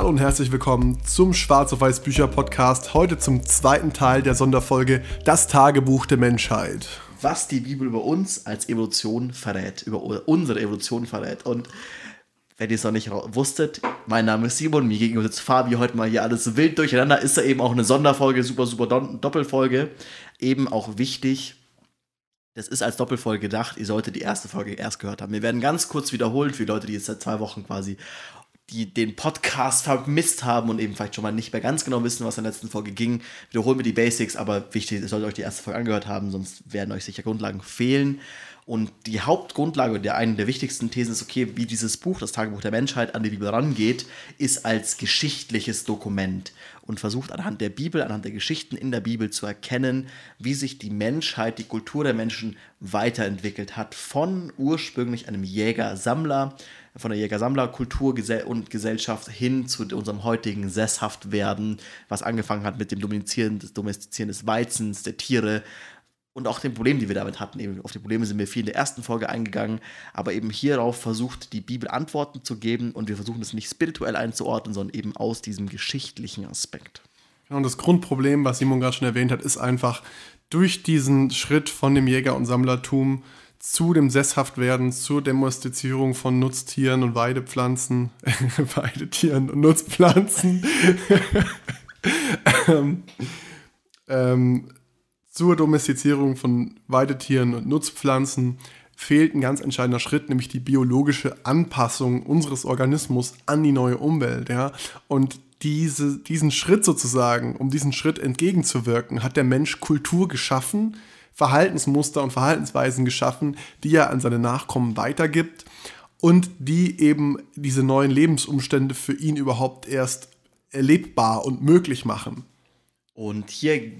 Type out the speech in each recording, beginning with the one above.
Hallo und herzlich willkommen zum Schwarz auf Weiß Bücher Podcast. Heute zum zweiten Teil der Sonderfolge Das Tagebuch der Menschheit. Was die Bibel über uns als Evolution verrät, über unsere Evolution verrät. Und wenn ihr es noch nicht wusstet, mein Name ist Simon, mir gegenüber sitzt Fabi heute mal hier alles wild durcheinander. Ist da eben auch eine Sonderfolge, super, super Doppelfolge. Eben auch wichtig, das ist als Doppelfolge gedacht. Ihr solltet die erste Folge erst gehört haben. Wir werden ganz kurz wiederholen für die Leute, die jetzt seit zwei Wochen quasi die den Podcast vermisst haben und eben vielleicht schon mal nicht mehr ganz genau wissen, was in der letzten Folge ging, wiederholen wir die Basics, aber wichtig, ihr solltet euch die erste Folge angehört haben, sonst werden euch sicher Grundlagen fehlen. Und die Hauptgrundlage, der eine der wichtigsten Thesen ist, okay, wie dieses Buch, das Tagebuch der Menschheit, an die Bibel rangeht, ist als geschichtliches Dokument und versucht anhand der Bibel, anhand der Geschichten in der Bibel zu erkennen, wie sich die Menschheit, die Kultur der Menschen weiterentwickelt hat. Von ursprünglich einem Jäger-Sammler, von der Jäger-Sammler-Kultur und Gesellschaft hin zu unserem heutigen Sesshaftwerden, was angefangen hat mit dem Domestizieren des Weizens, der Tiere und auch den Problemen, die wir damit hatten. Eben auf die Probleme sind wir viel in der ersten Folge eingegangen, aber eben hierauf versucht die Bibel Antworten zu geben und wir versuchen es nicht spirituell einzuordnen, sondern eben aus diesem geschichtlichen Aspekt. Genau, und das Grundproblem, was Simon gerade schon erwähnt hat, ist einfach durch diesen Schritt von dem Jäger- und Sammlertum zu dem Sesshaftwerden, zur Domestizierung von Nutztieren und Weidepflanzen, Weidetieren und Nutzpflanzen, ähm, ähm, zur Domestizierung von Weidetieren und Nutzpflanzen fehlt ein ganz entscheidender Schritt, nämlich die biologische Anpassung unseres Organismus an die neue Umwelt. Ja? Und diese, diesen Schritt sozusagen, um diesen Schritt entgegenzuwirken, hat der Mensch Kultur geschaffen, Verhaltensmuster und Verhaltensweisen geschaffen, die er an seine Nachkommen weitergibt und die eben diese neuen Lebensumstände für ihn überhaupt erst erlebbar und möglich machen. Und hier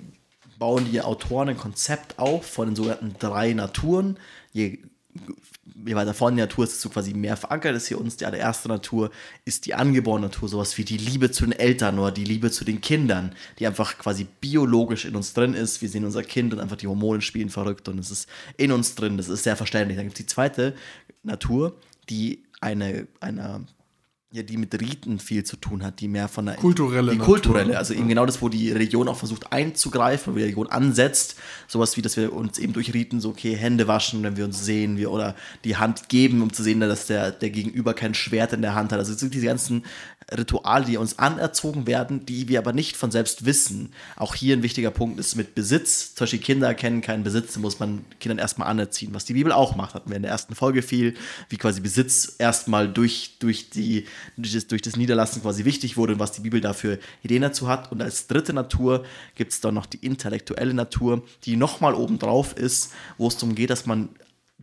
bauen die Autoren ein Konzept auf von den sogenannten drei Naturen. Je, je weiter vorne die Natur ist, desto quasi mehr verankert ist hier uns. Die allererste Natur ist die angeborene Natur, sowas wie die Liebe zu den Eltern oder die Liebe zu den Kindern, die einfach quasi biologisch in uns drin ist. Wir sehen unser Kind und einfach die Hormone spielen verrückt und es ist in uns drin. Das ist sehr verständlich. Dann gibt es die zweite Natur, die eine, einer ja, die mit Riten viel zu tun hat, die mehr von der kulturelle, die kulturelle, also eben genau das, wo die Religion auch versucht einzugreifen, wo die Religion ansetzt, sowas wie, dass wir uns eben durch Riten so okay Hände waschen, wenn wir uns sehen, wir oder die Hand geben, um zu sehen, dass der der Gegenüber kein Schwert in der Hand hat. Also es sind diese ganzen Rituale, die uns anerzogen werden, die wir aber nicht von selbst wissen. Auch hier ein wichtiger Punkt ist mit Besitz. Zum Beispiel Kinder kennen keinen Besitz, muss man Kindern erstmal anerziehen, was die Bibel auch macht. Hatten wir in der ersten Folge viel, wie quasi Besitz erstmal durch, durch, die, durch, das, durch das Niederlassen quasi wichtig wurde und was die Bibel dafür Ideen dazu hat. Und als dritte Natur gibt es dann noch die intellektuelle Natur, die nochmal obendrauf ist, wo es darum geht, dass man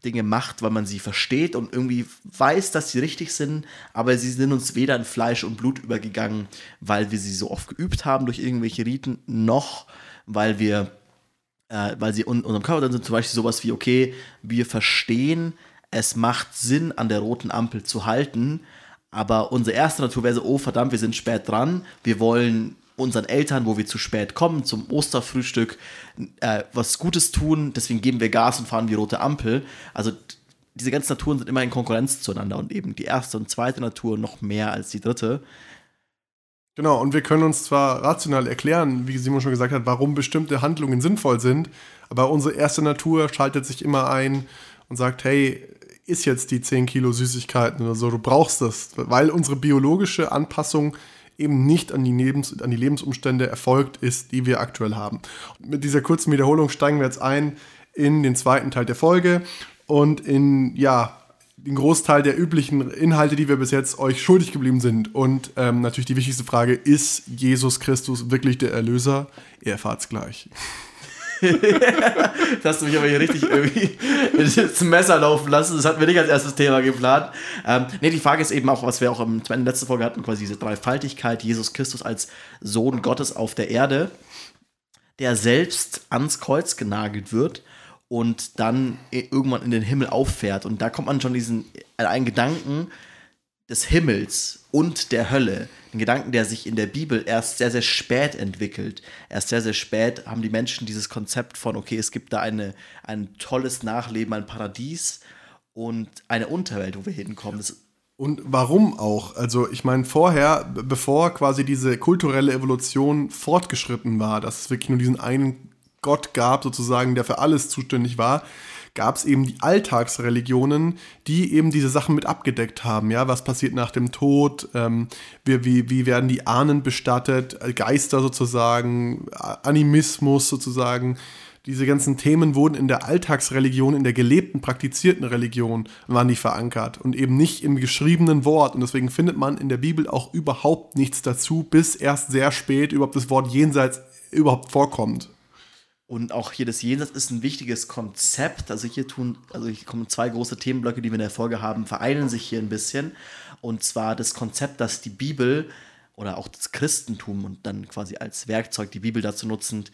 Dinge macht, weil man sie versteht und irgendwie weiß, dass sie richtig sind, aber sie sind uns weder in Fleisch und Blut übergegangen, weil wir sie so oft geübt haben durch irgendwelche Riten, noch weil wir, äh, weil sie in unserem Körper dann sind, zum Beispiel sowas wie, okay, wir verstehen, es macht Sinn, an der roten Ampel zu halten, aber unsere erste Natur wäre so, oh verdammt, wir sind spät dran, wir wollen unseren Eltern, wo wir zu spät kommen, zum Osterfrühstück, äh, was Gutes tun, deswegen geben wir Gas und fahren die rote Ampel. Also diese ganzen Naturen sind immer in Konkurrenz zueinander und eben die erste und zweite Natur noch mehr als die dritte. Genau, und wir können uns zwar rational erklären, wie Simon schon gesagt hat, warum bestimmte Handlungen sinnvoll sind, aber unsere erste Natur schaltet sich immer ein und sagt, hey, ist jetzt die 10 Kilo Süßigkeiten oder so, du brauchst das, weil unsere biologische Anpassung eben nicht an die, Lebens an die Lebensumstände erfolgt ist, die wir aktuell haben. mit dieser kurzen Wiederholung steigen wir jetzt ein in den zweiten Teil der Folge und in, ja, den Großteil der üblichen Inhalte, die wir bis jetzt euch schuldig geblieben sind. Und ähm, natürlich die wichtigste Frage, ist Jesus Christus wirklich der Erlöser? Ihr erfahrt es gleich. das hast du mich aber hier richtig irgendwie ins Messer laufen lassen. Das hatten wir nicht als erstes Thema geplant. Ähm, ne, die Frage ist eben auch, was wir auch in der letzten Folge hatten, quasi diese Dreifaltigkeit, Jesus Christus als Sohn Gottes auf der Erde, der selbst ans Kreuz genagelt wird und dann irgendwann in den Himmel auffährt. Und da kommt man schon diesen äh, einen Gedanken des Himmels und der Hölle ein Gedanken, der sich in der Bibel erst sehr, sehr spät entwickelt. Erst sehr, sehr spät haben die Menschen dieses Konzept von, okay, es gibt da eine, ein tolles Nachleben, ein Paradies und eine Unterwelt, wo wir hinkommen. Das Und warum auch? Also ich meine, vorher, bevor quasi diese kulturelle Evolution fortgeschritten war, dass es wirklich nur diesen einen Gott gab, sozusagen, der für alles zuständig war, gab es eben die Alltagsreligionen, die eben diese Sachen mit abgedeckt haben. Ja, was passiert nach dem Tod? Ähm, wie, wie, wie werden die Ahnen bestattet? Geister sozusagen, Animismus sozusagen diese ganzen Themen wurden in der Alltagsreligion, in der gelebten, praktizierten Religion, waren die verankert und eben nicht im geschriebenen Wort. Und deswegen findet man in der Bibel auch überhaupt nichts dazu, bis erst sehr spät überhaupt das Wort Jenseits überhaupt vorkommt. Und auch hier das Jenseits ist ein wichtiges Konzept. Also hier tun, also hier kommen zwei große Themenblöcke, die wir in der Folge haben, vereinen sich hier ein bisschen. Und zwar das Konzept, dass die Bibel oder auch das Christentum und dann quasi als Werkzeug die Bibel dazu nutzend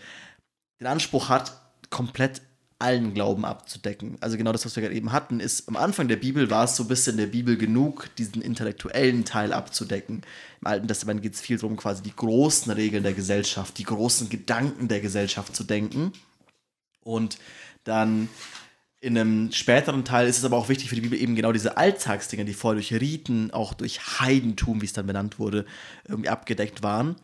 den Anspruch hat, komplett allen Glauben abzudecken. Also genau das, was wir gerade eben hatten, ist am Anfang der Bibel war es so ein bisschen der Bibel genug, diesen intellektuellen Teil abzudecken. Im Alten Testament geht es viel darum, quasi die großen Regeln der Gesellschaft, die großen Gedanken der Gesellschaft zu denken. Und dann in einem späteren Teil ist es aber auch wichtig für die Bibel eben genau diese Alltagsdinge, die vorher durch Riten, auch durch Heidentum, wie es dann benannt wurde, irgendwie abgedeckt waren,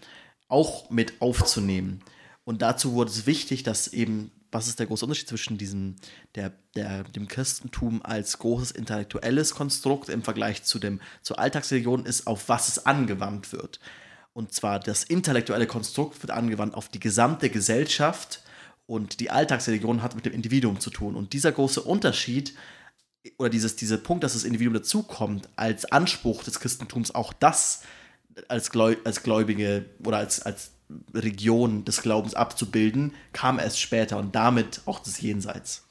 auch mit aufzunehmen. Und dazu wurde es wichtig, dass eben was ist der große Unterschied zwischen diesem, der, der, dem Christentum als großes intellektuelles Konstrukt im Vergleich zu dem, zur Alltagsreligion ist, auf was es angewandt wird. Und zwar das intellektuelle Konstrukt wird angewandt auf die gesamte Gesellschaft und die Alltagsreligion hat mit dem Individuum zu tun. Und dieser große Unterschied oder dieses, dieser Punkt, dass das Individuum dazukommt, als Anspruch des Christentums auch das als, als Gläubige oder als, als Region des Glaubens abzubilden, kam erst später und damit auch das Jenseits.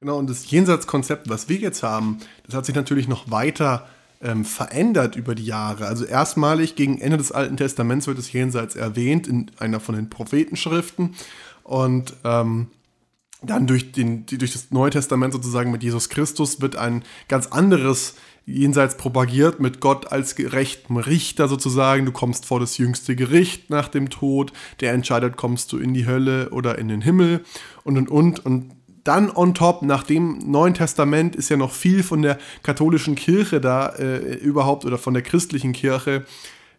Genau, und das Jenseitskonzept, was wir jetzt haben, das hat sich natürlich noch weiter ähm, verändert über die Jahre. Also erstmalig gegen Ende des Alten Testaments wird das Jenseits erwähnt in einer von den Prophetenschriften und ähm, dann durch, den, durch das Neue Testament sozusagen mit Jesus Christus wird ein ganz anderes jenseits propagiert mit Gott als gerechten Richter sozusagen. Du kommst vor das jüngste Gericht nach dem Tod. Der entscheidet, kommst du in die Hölle oder in den Himmel und und und. Und dann on top, nach dem Neuen Testament ist ja noch viel von der katholischen Kirche da äh, überhaupt oder von der christlichen Kirche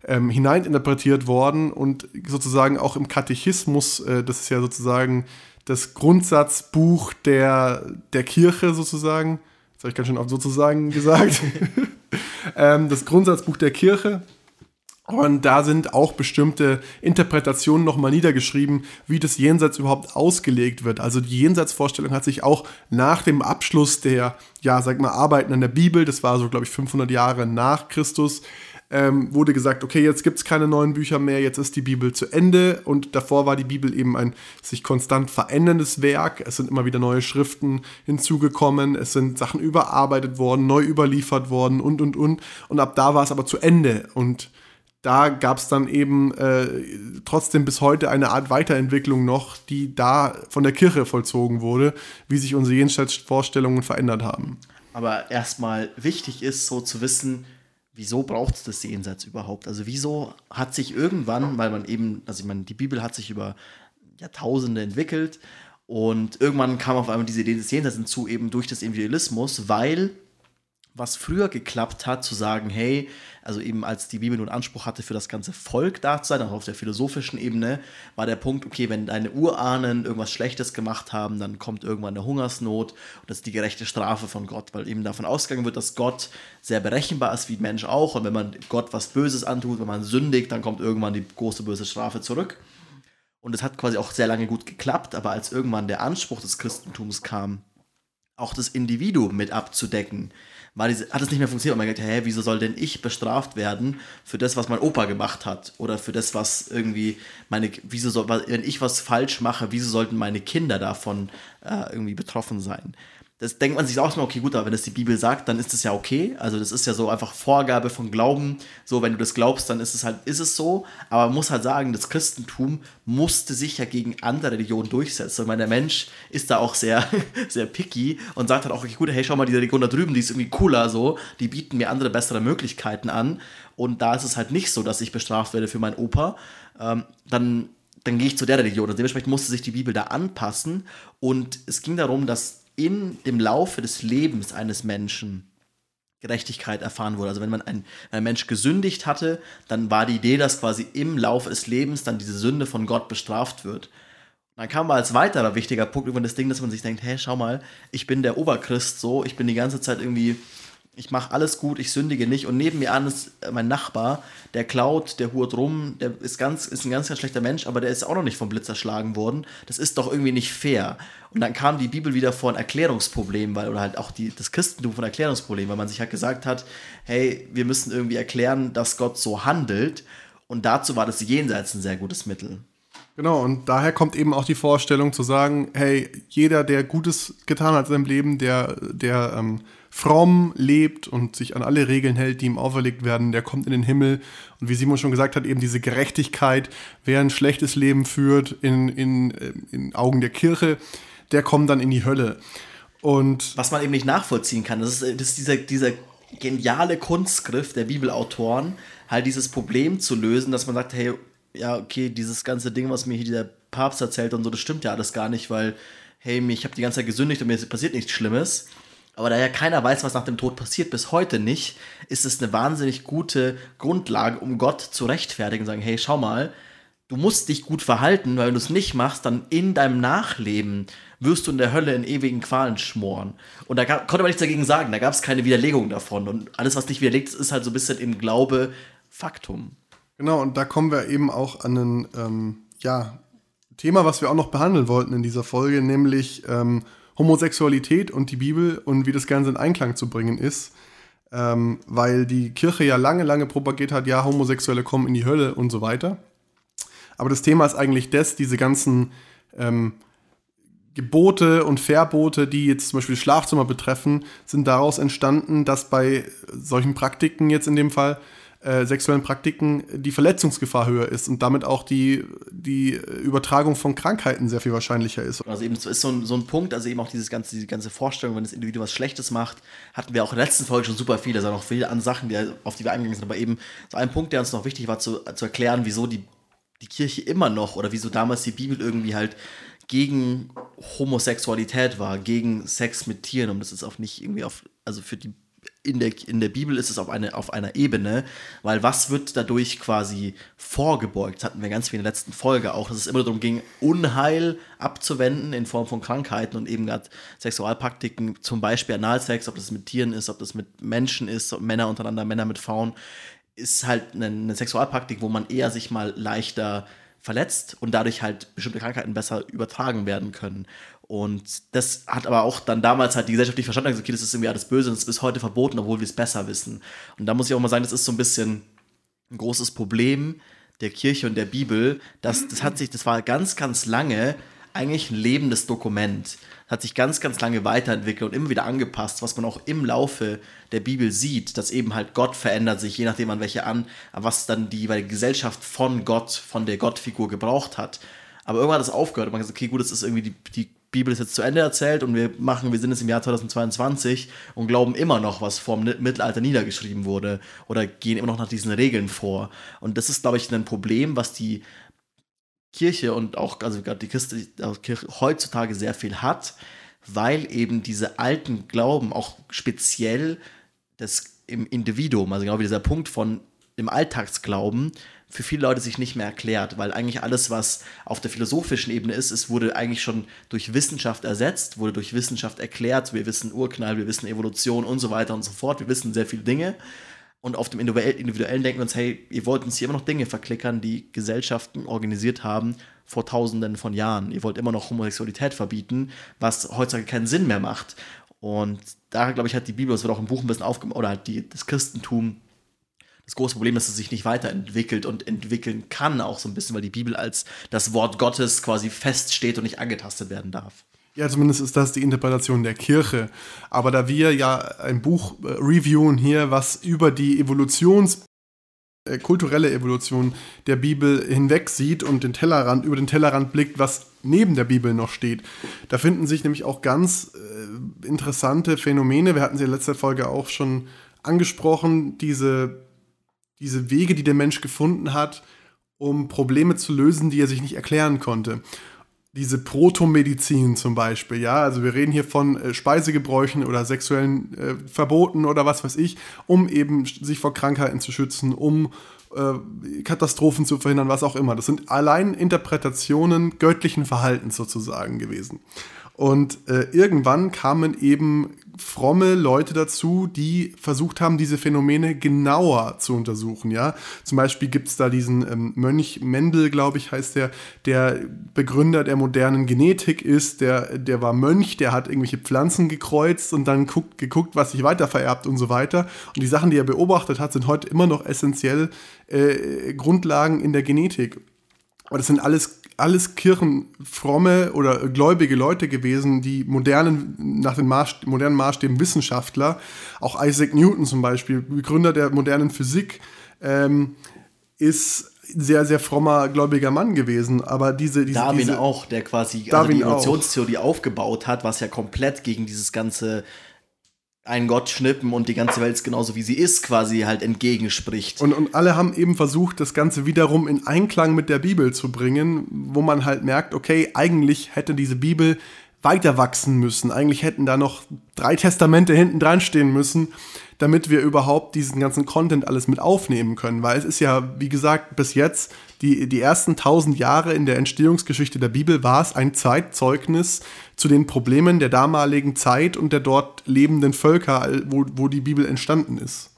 ähm, hineininterpretiert worden und sozusagen auch im Katechismus, äh, das ist ja sozusagen das Grundsatzbuch der, der Kirche sozusagen, das habe ich ganz schön oft sozusagen gesagt. ähm, das Grundsatzbuch der Kirche. Und da sind auch bestimmte Interpretationen nochmal niedergeschrieben, wie das Jenseits überhaupt ausgelegt wird. Also die Jenseitsvorstellung hat sich auch nach dem Abschluss der, ja, sag mal, Arbeiten an der Bibel, das war so, glaube ich, 500 Jahre nach Christus, ähm, wurde gesagt, okay, jetzt gibt es keine neuen Bücher mehr, jetzt ist die Bibel zu Ende und davor war die Bibel eben ein sich konstant veränderndes Werk. Es sind immer wieder neue Schriften hinzugekommen, es sind Sachen überarbeitet worden, neu überliefert worden und, und, und. Und ab da war es aber zu Ende und da gab es dann eben äh, trotzdem bis heute eine Art Weiterentwicklung noch, die da von der Kirche vollzogen wurde, wie sich unsere Jenseitsvorstellungen verändert haben. Aber erstmal wichtig ist so zu wissen, wieso braucht es das Jenseits überhaupt? Also wieso hat sich irgendwann, weil man eben, also ich meine, die Bibel hat sich über Jahrtausende entwickelt und irgendwann kam auf einmal diese Idee des Jenseits hinzu, eben durch das Individualismus, weil was früher geklappt hat, zu sagen, hey, also eben als die Bibel nun Anspruch hatte, für das ganze Volk da zu sein, auch auf der philosophischen Ebene, war der Punkt, okay, wenn deine Urahnen irgendwas Schlechtes gemacht haben, dann kommt irgendwann eine Hungersnot und das ist die gerechte Strafe von Gott, weil eben davon ausgegangen wird, dass Gott sehr berechenbar ist, wie Mensch auch, und wenn man Gott was Böses antut, wenn man sündigt, dann kommt irgendwann die große böse Strafe zurück. Und es hat quasi auch sehr lange gut geklappt, aber als irgendwann der Anspruch des Christentums kam, auch das Individuum mit abzudecken, war diese, hat es nicht mehr funktioniert. Und man gedacht, hä, wieso soll denn ich bestraft werden für das, was mein Opa gemacht hat? Oder für das, was irgendwie meine, wieso soll, wenn ich was falsch mache, wieso sollten meine Kinder davon äh, irgendwie betroffen sein? Das denkt man sich auch mal, okay, gut, aber wenn das die Bibel sagt, dann ist das ja okay. Also das ist ja so einfach Vorgabe von Glauben. So, wenn du das glaubst, dann ist es halt, ist es so. Aber man muss halt sagen, das Christentum musste sich ja gegen andere Religionen durchsetzen. Ich meine, der Mensch ist da auch sehr, sehr picky und sagt halt auch, okay, gut, hey, schau mal, die Religion da drüben, die ist irgendwie cooler so. Die bieten mir andere, bessere Möglichkeiten an. Und da ist es halt nicht so, dass ich bestraft werde für meinen Opa. Ähm, dann dann gehe ich zu der Religion. Und dementsprechend musste sich die Bibel da anpassen. Und es ging darum, dass in dem Laufe des Lebens eines Menschen Gerechtigkeit erfahren wurde. Also wenn man ein, ein Mensch gesündigt hatte, dann war die Idee, dass quasi im Laufe des Lebens dann diese Sünde von Gott bestraft wird. Dann kam als weiterer wichtiger Punkt über das Ding, dass man sich denkt, hey, schau mal, ich bin der Oberchrist so, ich bin die ganze Zeit irgendwie ich mache alles gut, ich sündige nicht. Und neben mir an ist äh, mein Nachbar, der klaut, der hurt rum, der ist, ganz, ist ein ganz, ganz schlechter Mensch, aber der ist auch noch nicht vom Blitz erschlagen worden. Das ist doch irgendwie nicht fair. Und dann kam die Bibel wieder vor ein Erklärungsproblem, weil, oder halt auch die, das Christentum von Erklärungsproblem, weil man sich halt gesagt hat, hey, wir müssen irgendwie erklären, dass Gott so handelt. Und dazu war das Jenseits ein sehr gutes Mittel. Genau, und daher kommt eben auch die Vorstellung zu sagen, hey, jeder, der Gutes getan hat in seinem Leben, der, der ähm, fromm lebt und sich an alle Regeln hält, die ihm auferlegt werden, der kommt in den Himmel. Und wie Simon schon gesagt hat, eben diese Gerechtigkeit, wer ein schlechtes Leben führt in, in, in Augen der Kirche, der kommt dann in die Hölle. Und Was man eben nicht nachvollziehen kann, das ist, das ist dieser, dieser geniale Kunstgriff der Bibelautoren, halt dieses Problem zu lösen, dass man sagt, hey, ja, okay, dieses ganze Ding, was mir hier dieser Papst erzählt und so, das stimmt ja alles gar nicht, weil, hey, ich habe die ganze Zeit gesündigt und mir passiert nichts Schlimmes. Aber da ja keiner weiß, was nach dem Tod passiert, bis heute nicht, ist es eine wahnsinnig gute Grundlage, um Gott zu rechtfertigen und sagen, hey, schau mal, du musst dich gut verhalten, weil wenn du es nicht machst, dann in deinem Nachleben wirst du in der Hölle in ewigen Qualen schmoren. Und da gab, konnte man nichts dagegen sagen, da gab es keine Widerlegung davon. Und alles, was nicht widerlegt ist, ist halt so ein bisschen im Glaube Faktum. Genau, und da kommen wir eben auch an ein ähm, ja, Thema, was wir auch noch behandeln wollten in dieser Folge, nämlich ähm, Homosexualität und die Bibel und wie das Ganze in Einklang zu bringen ist. Ähm, weil die Kirche ja lange, lange propagiert hat, ja, Homosexuelle kommen in die Hölle und so weiter. Aber das Thema ist eigentlich das, diese ganzen ähm, Gebote und Verbote, die jetzt zum Beispiel Schlafzimmer betreffen, sind daraus entstanden, dass bei solchen Praktiken jetzt in dem Fall äh, sexuellen Praktiken die Verletzungsgefahr höher ist und damit auch die, die Übertragung von Krankheiten sehr viel wahrscheinlicher ist. Also eben, das ist so ein, so ein Punkt, also eben auch dieses ganze, diese ganze Vorstellung, wenn das Individuum was Schlechtes macht, hatten wir auch in der letzten Folge schon super viele, also noch viele an Sachen, die, auf die wir eingegangen sind, aber eben so ein Punkt, der uns noch wichtig war, zu, zu erklären, wieso die, die Kirche immer noch oder wieso damals die Bibel irgendwie halt gegen Homosexualität war, gegen Sex mit Tieren, und das ist auch nicht irgendwie auf, also für die in der, in der Bibel ist es auf, eine, auf einer Ebene, weil was wird dadurch quasi vorgebeugt? Das hatten wir ganz viel in der letzten Folge auch, dass es immer darum ging, Unheil abzuwenden in Form von Krankheiten und eben gerade Sexualpraktiken, zum Beispiel Analsex, ob das mit Tieren ist, ob das mit Menschen ist, Männer untereinander, Männer mit Frauen, ist halt eine, eine Sexualpraktik, wo man eher sich mal leichter verletzt und dadurch halt bestimmte Krankheiten besser übertragen werden können. Und das hat aber auch dann damals halt die Gesellschaft nicht verstanden, gesagt, okay, das ist irgendwie alles böse und das ist bis heute verboten, obwohl wir es besser wissen. Und da muss ich auch mal sagen, das ist so ein bisschen ein großes Problem der Kirche und der Bibel. Das, das hat sich, das war ganz, ganz lange eigentlich ein lebendes Dokument. Hat sich ganz, ganz lange weiterentwickelt und immer wieder angepasst, was man auch im Laufe der Bibel sieht, dass eben halt Gott verändert sich, je nachdem an welche an, was dann die jeweilige Gesellschaft von Gott, von der Gottfigur gebraucht hat. Aber irgendwann hat es aufgehört und man hat gesagt, okay, gut, das ist irgendwie die, die Bibel ist jetzt zu Ende erzählt und wir machen, wir sind jetzt im Jahr 2022 und glauben immer noch, was vor dem Mittelalter niedergeschrieben wurde oder gehen immer noch nach diesen Regeln vor. Und das ist, glaube ich, ein Problem, was die Kirche und auch, also gerade die Christe, Kirche heutzutage sehr viel hat, weil eben diese alten Glauben auch speziell das im Individuum, also genau wie dieser Punkt von dem Alltagsglauben, für viele Leute sich nicht mehr erklärt, weil eigentlich alles, was auf der philosophischen Ebene ist, es wurde eigentlich schon durch Wissenschaft ersetzt, wurde durch Wissenschaft erklärt. Wir wissen Urknall, wir wissen Evolution und so weiter und so fort. Wir wissen sehr viele Dinge. Und auf dem Individuellen denken wir uns, hey, ihr wollt uns hier immer noch Dinge verklickern, die Gesellschaften organisiert haben vor tausenden von Jahren. Ihr wollt immer noch Homosexualität verbieten, was heutzutage keinen Sinn mehr macht. Und da, glaube ich, hat die Bibel, das wird auch im Buch ein bisschen aufgemacht, oder halt die, das Christentum das große Problem ist, dass es sich nicht weiterentwickelt und entwickeln kann, auch so ein bisschen, weil die Bibel als das Wort Gottes quasi feststeht und nicht angetastet werden darf. Ja, zumindest ist das die Interpretation der Kirche. Aber da wir ja ein Buch äh, reviewen hier, was über die Evolutions äh, kulturelle Evolution der Bibel hinweg sieht und den Tellerrand über den Tellerrand blickt, was neben der Bibel noch steht. Da finden sich nämlich auch ganz äh, interessante Phänomene. Wir hatten sie in letzter Folge auch schon angesprochen, diese diese Wege, die der Mensch gefunden hat, um Probleme zu lösen, die er sich nicht erklären konnte. diese Protomedizin zum Beispiel, ja, also wir reden hier von äh, Speisegebräuchen oder sexuellen äh, Verboten oder was weiß ich, um eben sich vor Krankheiten zu schützen, um äh, Katastrophen zu verhindern, was auch immer. Das sind allein Interpretationen göttlichen Verhaltens sozusagen gewesen. Und äh, irgendwann kamen eben fromme Leute dazu, die versucht haben, diese Phänomene genauer zu untersuchen. Ja, zum Beispiel gibt es da diesen ähm, Mönch Mendel, glaube ich, heißt der, der Begründer der modernen Genetik ist. Der, der war Mönch, der hat irgendwelche Pflanzen gekreuzt und dann guckt, geguckt, was sich weiter vererbt und so weiter. Und die Sachen, die er beobachtet hat, sind heute immer noch essentiell äh, Grundlagen in der Genetik. Aber das sind alles alles kirchenfromme oder gläubige Leute gewesen, die modernen, nach den Maß, modernen Maßstäben Wissenschaftler, auch Isaac Newton zum Beispiel, Begründer der modernen Physik, ähm, ist sehr, sehr frommer, gläubiger Mann gewesen. Aber diese. diese Darwin diese, auch, der quasi also die Evolutionstheorie aufgebaut hat, was ja komplett gegen dieses ganze einen Gott schnippen und die ganze Welt genauso wie sie ist, quasi halt entgegenspricht. Und, und alle haben eben versucht, das Ganze wiederum in Einklang mit der Bibel zu bringen, wo man halt merkt, okay, eigentlich hätte diese Bibel weiter wachsen müssen. Eigentlich hätten da noch drei Testamente hinten dran stehen müssen, damit wir überhaupt diesen ganzen Content alles mit aufnehmen können. Weil es ist ja, wie gesagt, bis jetzt die, die ersten tausend Jahre in der Entstehungsgeschichte der Bibel war es ein Zeitzeugnis zu den Problemen der damaligen Zeit und der dort lebenden Völker, wo, wo die Bibel entstanden ist.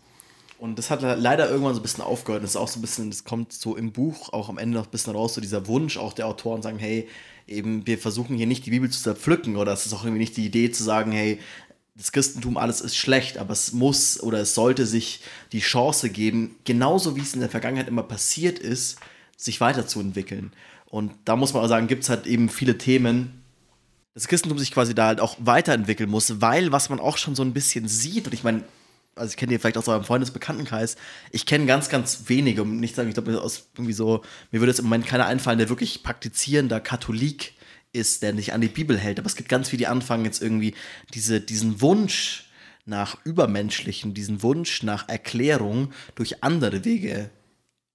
Und das hat leider irgendwann so ein bisschen aufgehört. Das ist auch so ein bisschen, das kommt so im Buch auch am Ende noch ein bisschen raus, so dieser Wunsch auch der Autoren sagen, hey, eben, wir versuchen hier nicht die Bibel zu zerpflücken oder es ist auch irgendwie nicht die Idee zu sagen, hey, das Christentum alles ist schlecht, aber es muss oder es sollte sich die Chance geben, genauso wie es in der Vergangenheit immer passiert ist, sich weiterzuentwickeln. Und da muss man auch sagen, gibt es halt eben viele Themen, das Christentum sich quasi da halt auch weiterentwickeln muss, weil was man auch schon so ein bisschen sieht, und ich meine, also ich kenne die vielleicht aus eurem Freundesbekanntenkreis, ich kenne ganz, ganz wenige, um nicht sagen, ich glaube, irgendwie so, mir würde jetzt im Moment keiner einfallen, der wirklich praktizierender Katholik ist, der nicht an die Bibel hält. Aber es gibt ganz viele, die anfangen jetzt irgendwie diese, diesen Wunsch nach Übermenschlichen, diesen Wunsch nach Erklärung durch andere Wege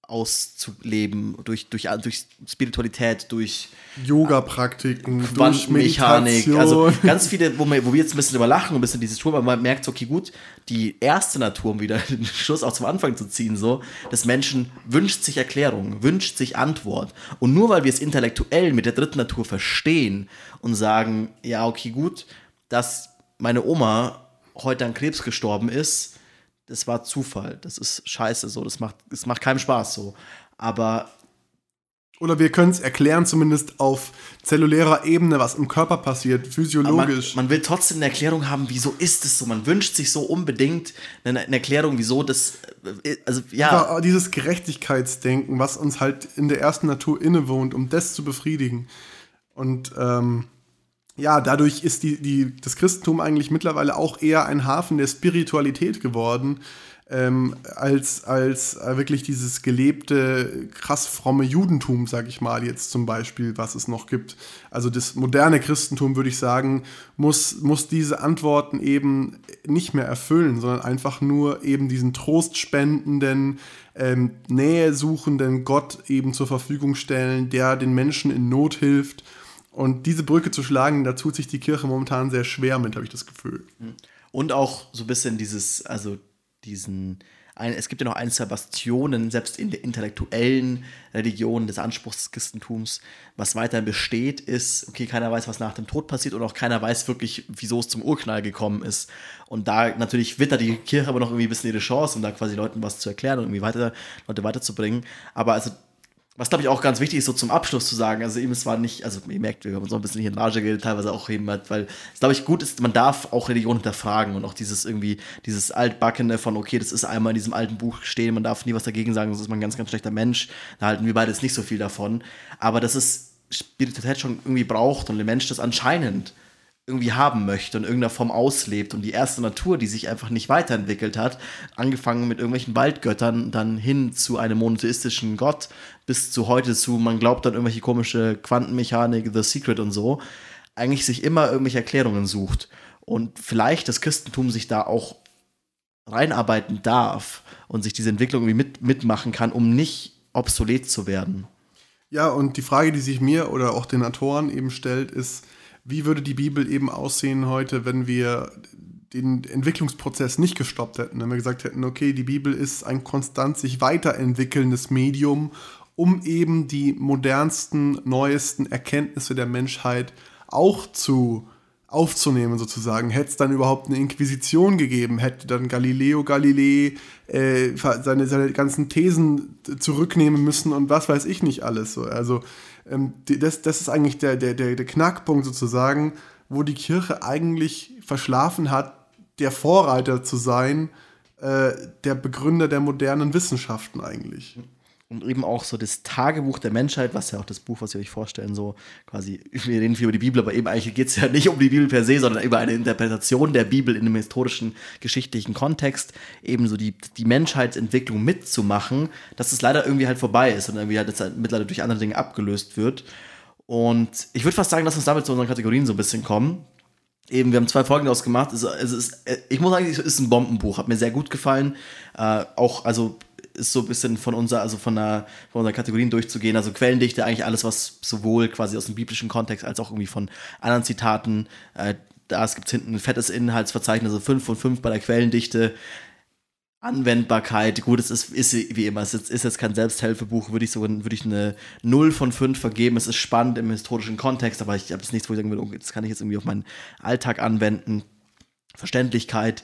auszuleben, durch, durch, durch Spiritualität, durch Yoga-Praktiken, durch Mechanik. Also ganz viele, wo wir, wo wir jetzt ein bisschen überlachen, ein bisschen dieses Tour, aber man merkt, okay, gut, die erste Natur, um wieder den Schluss auch zum Anfang zu ziehen, so, des Menschen wünscht sich Erklärung, wünscht sich Antwort. Und nur weil wir es intellektuell mit der dritten Natur verstehen und sagen, ja, okay, gut, dass meine Oma heute an Krebs gestorben ist, das war Zufall. Das ist scheiße so. Das macht, das macht keinem Spaß so. Aber. Oder wir können es erklären, zumindest auf zellulärer Ebene, was im Körper passiert, physiologisch. Man, man, will trotzdem eine Erklärung haben, wieso ist es so. Man wünscht sich so unbedingt eine, eine Erklärung, wieso das. Äh, also, ja. Aber dieses Gerechtigkeitsdenken, was uns halt in der ersten Natur innewohnt, um das zu befriedigen. Und ähm, ja, dadurch ist die, die, das Christentum eigentlich mittlerweile auch eher ein Hafen der Spiritualität geworden, ähm, als, als äh, wirklich dieses gelebte, krass fromme Judentum, sag ich mal, jetzt zum Beispiel, was es noch gibt. Also das moderne Christentum, würde ich sagen, muss, muss diese Antworten eben nicht mehr erfüllen, sondern einfach nur eben diesen trostspendenden, ähm, Nähe suchenden Gott eben zur Verfügung stellen, der den Menschen in Not hilft und diese Brücke zu schlagen, da tut sich die Kirche momentan sehr schwer mit, habe ich das Gefühl. Und auch so ein bisschen dieses, also diesen, ein, es gibt ja noch ein, zwei Bastionen, selbst in der intellektuellen Religion des Anspruchs des Christentums, was weiterhin besteht, ist, okay, keiner weiß, was nach dem Tod passiert und auch keiner weiß wirklich, wieso es zum Urknall gekommen ist. Und da natürlich wittert die Kirche aber noch irgendwie ein bisschen ihre Chance, um da quasi Leuten was zu erklären und irgendwie weiter, Leute weiterzubringen. Aber also was glaube ich auch ganz wichtig ist, so zum Abschluss zu sagen, also eben es war nicht, also ihr merkt, wir haben auch ein bisschen hier in Rage geredet, teilweise auch eben, weil es glaube ich gut ist, man darf auch Religion hinterfragen und auch dieses irgendwie, dieses altbackene von, okay, das ist einmal in diesem alten Buch stehen, man darf nie was dagegen sagen, sonst ist man ein ganz, ganz schlechter Mensch, da halten wir beide jetzt nicht so viel davon, aber dass es Spiritualität schon irgendwie braucht und der Mensch das anscheinend irgendwie haben möchte und in irgendeiner Form auslebt und die erste Natur, die sich einfach nicht weiterentwickelt hat, angefangen mit irgendwelchen Waldgöttern, dann hin zu einem monotheistischen Gott, bis zu heute zu, man glaubt an irgendwelche komische Quantenmechanik, The Secret und so, eigentlich sich immer irgendwelche Erklärungen sucht und vielleicht das Christentum sich da auch reinarbeiten darf und sich diese Entwicklung irgendwie mit, mitmachen kann, um nicht obsolet zu werden. Ja, und die Frage, die sich mir oder auch den Autoren eben stellt, ist, wie würde die Bibel eben aussehen heute, wenn wir den Entwicklungsprozess nicht gestoppt hätten, wenn wir gesagt hätten, okay, die Bibel ist ein konstant sich weiterentwickelndes Medium, um eben die modernsten, neuesten Erkenntnisse der Menschheit auch zu aufzunehmen sozusagen. Hätte es dann überhaupt eine Inquisition gegeben, hätte dann Galileo Galilei äh, seine, seine ganzen Thesen zurücknehmen müssen und was weiß ich nicht alles. So. Also das, das ist eigentlich der, der, der, der Knackpunkt sozusagen, wo die Kirche eigentlich verschlafen hat, der Vorreiter zu sein, äh, der Begründer der modernen Wissenschaften eigentlich und eben auch so das Tagebuch der Menschheit, was ja auch das Buch, was wir euch vorstellen, so quasi, wir reden viel über die Bibel, aber eben eigentlich geht es ja nicht um die Bibel per se, sondern über eine Interpretation der Bibel in einem historischen, geschichtlichen Kontext, eben so die, die Menschheitsentwicklung mitzumachen, dass es leider irgendwie halt vorbei ist und irgendwie halt jetzt halt mittlerweile durch andere Dinge abgelöst wird. Und ich würde fast sagen, dass uns damit zu unseren Kategorien so ein bisschen kommen. Eben, wir haben zwei Folgen daraus gemacht. Es, es ist, ich muss sagen, es ist ein Bombenbuch. Hat mir sehr gut gefallen. Äh, auch, also ist so ein bisschen von unserer, also von, der, von unseren Kategorien durchzugehen. Also Quellendichte, eigentlich alles, was sowohl quasi aus dem biblischen Kontext als auch irgendwie von anderen Zitaten, äh, da gibt es hinten ein fettes Inhaltsverzeichnis, also 5 von 5 bei der Quellendichte. Anwendbarkeit, gut, es ist, ist wie immer, es ist, ist jetzt kein Selbsthilfebuch, würde ich so würde ich eine 0 von 5 vergeben. Es ist spannend im historischen Kontext, aber ich habe jetzt nichts, wo ich sagen würde, oh, das kann ich jetzt irgendwie auf meinen Alltag anwenden. Verständlichkeit,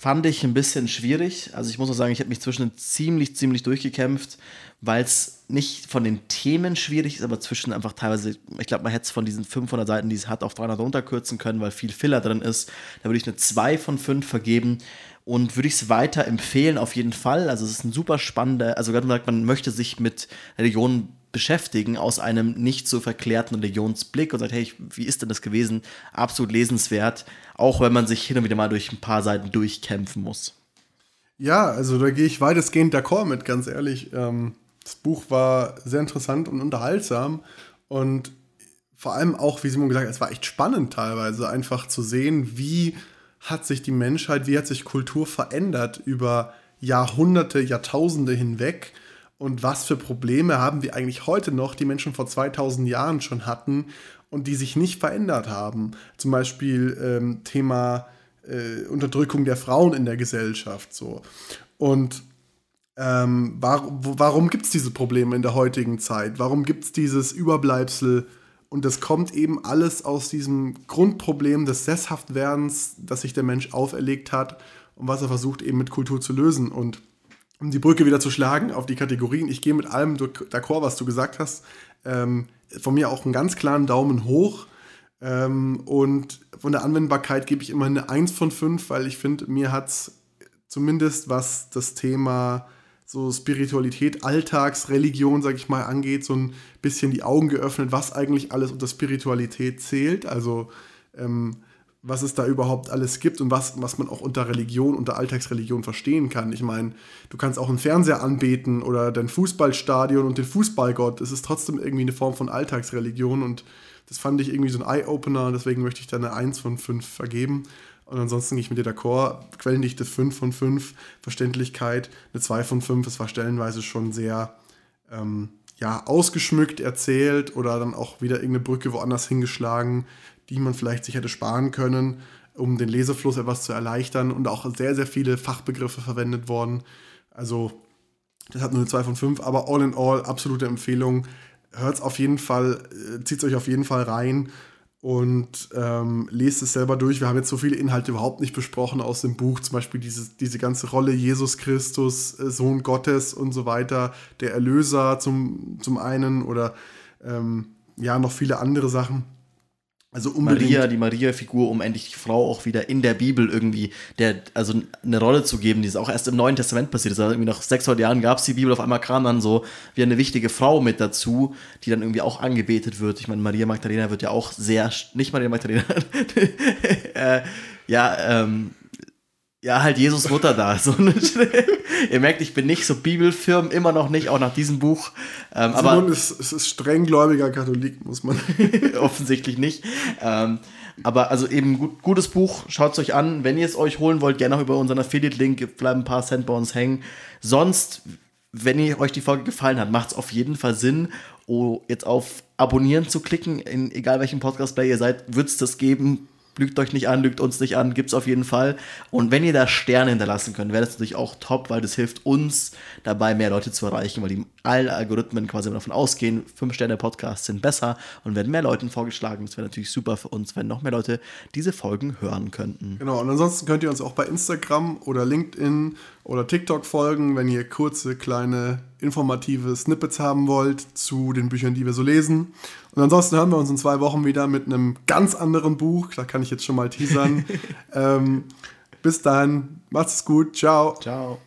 fand ich ein bisschen schwierig. Also ich muss auch sagen, ich habe mich zwischen ziemlich, ziemlich durchgekämpft, weil es nicht von den Themen schwierig ist, aber zwischen einfach teilweise, ich glaube, man hätte es von diesen 500 Seiten, die es hat, auf 300 runterkürzen können, weil viel Filler drin ist. Da würde ich eine 2 von 5 vergeben und würde ich es weiter empfehlen auf jeden Fall. Also es ist ein super spannender, also gerade gesagt, man möchte sich mit Religion beschäftigen aus einem nicht so verklärten Religionsblick und sagt, hey, wie ist denn das gewesen? Absolut lesenswert, auch wenn man sich hin und wieder mal durch ein paar Seiten durchkämpfen muss. Ja, also da gehe ich weitestgehend d'accord mit, ganz ehrlich. Ähm, das Buch war sehr interessant und unterhaltsam und vor allem auch, wie Simon gesagt hat, es war echt spannend teilweise, einfach zu sehen, wie hat sich die Menschheit, wie hat sich Kultur verändert über Jahrhunderte, Jahrtausende hinweg und was für Probleme haben wir eigentlich heute noch, die Menschen vor 2000 Jahren schon hatten und die sich nicht verändert haben. Zum Beispiel ähm, Thema äh, Unterdrückung der Frauen in der Gesellschaft. So. Und ähm, war, warum gibt es diese Probleme in der heutigen Zeit? Warum gibt es dieses Überbleibsel? Und das kommt eben alles aus diesem Grundproblem des Sesshaftwerdens, das sich der Mensch auferlegt hat und was er versucht eben mit Kultur zu lösen. Und um die Brücke wieder zu schlagen auf die Kategorien, ich gehe mit allem d'accord, was du gesagt hast. Ähm, von mir auch einen ganz klaren Daumen hoch. Ähm, und von der Anwendbarkeit gebe ich immer eine 1 von 5, weil ich finde, mir hat es zumindest was das Thema so Spiritualität, Alltagsreligion, sag ich mal, angeht, so ein bisschen die Augen geöffnet, was eigentlich alles unter Spiritualität zählt. Also ähm, was es da überhaupt alles gibt und was, was man auch unter Religion, unter Alltagsreligion verstehen kann. Ich meine, du kannst auch einen Fernseher anbeten oder dein Fußballstadion und den Fußballgott. Es ist trotzdem irgendwie eine Form von Alltagsreligion und das fand ich irgendwie so ein Eye-Opener deswegen möchte ich da eine 1 von 5 vergeben. Und ansonsten gehe ich mit dir d'accord. Quellendichte 5 von 5, Verständlichkeit eine 2 von 5. Es war stellenweise schon sehr ähm, ja, ausgeschmückt erzählt oder dann auch wieder irgendeine Brücke woanders hingeschlagen die man vielleicht sich hätte sparen können, um den Lesefluss etwas zu erleichtern und auch sehr, sehr viele Fachbegriffe verwendet worden. Also, das hat nur eine 2 von 5, aber all in all absolute Empfehlung. Hört es auf jeden Fall, äh, zieht es euch auf jeden Fall rein und ähm, lest es selber durch. Wir haben jetzt so viele Inhalte überhaupt nicht besprochen aus dem Buch, zum Beispiel dieses, diese ganze Rolle Jesus Christus, äh, Sohn Gottes und so weiter, der Erlöser zum, zum einen oder ähm, ja, noch viele andere Sachen. Also unbedingt. Maria, die Maria-Figur, um endlich die Frau auch wieder in der Bibel irgendwie der, also eine Rolle zu geben, die ist auch erst im Neuen Testament passiert ist. Also irgendwie nach 600 Jahren gab es die Bibel, auf einmal kam dann so wie eine wichtige Frau mit dazu, die dann irgendwie auch angebetet wird. Ich meine, Maria Magdalena wird ja auch sehr, nicht Maria Magdalena, äh, ja, ähm, ja, halt Jesus Mutter da. So, ihr merkt, ich bin nicht so bibelfirm, immer noch nicht, auch nach diesem Buch. Ähm, Simon aber ist, ist strenggläubiger Katholik, muss man. offensichtlich nicht. Ähm, aber also eben gut, gutes Buch, schaut es euch an. Wenn ihr es euch holen wollt, gerne auch über unseren Affiliate-Link, bleiben ein paar Cent bei uns hängen. Sonst, wenn ihr euch die Folge gefallen hat, macht es auf jeden Fall Sinn, jetzt auf Abonnieren zu klicken, in egal welchem Podcast-Player ihr seid, wird es das geben lügt euch nicht an, lügt uns nicht an, gibt es auf jeden Fall. Und wenn ihr da Sterne hinterlassen könnt, wäre das natürlich auch top, weil das hilft uns dabei, mehr Leute zu erreichen, weil die alle Algorithmen quasi davon ausgehen, 5-Sterne-Podcasts sind besser und werden mehr Leuten vorgeschlagen. Das wäre natürlich super für uns, wenn noch mehr Leute diese Folgen hören könnten. Genau, und ansonsten könnt ihr uns auch bei Instagram oder LinkedIn oder TikTok folgen, wenn ihr kurze, kleine, informative Snippets haben wollt zu den Büchern, die wir so lesen. Und ansonsten hören wir uns in zwei Wochen wieder mit einem ganz anderen Buch. Da kann ich jetzt schon mal teasern. ähm, bis dann, macht's gut, ciao. Ciao.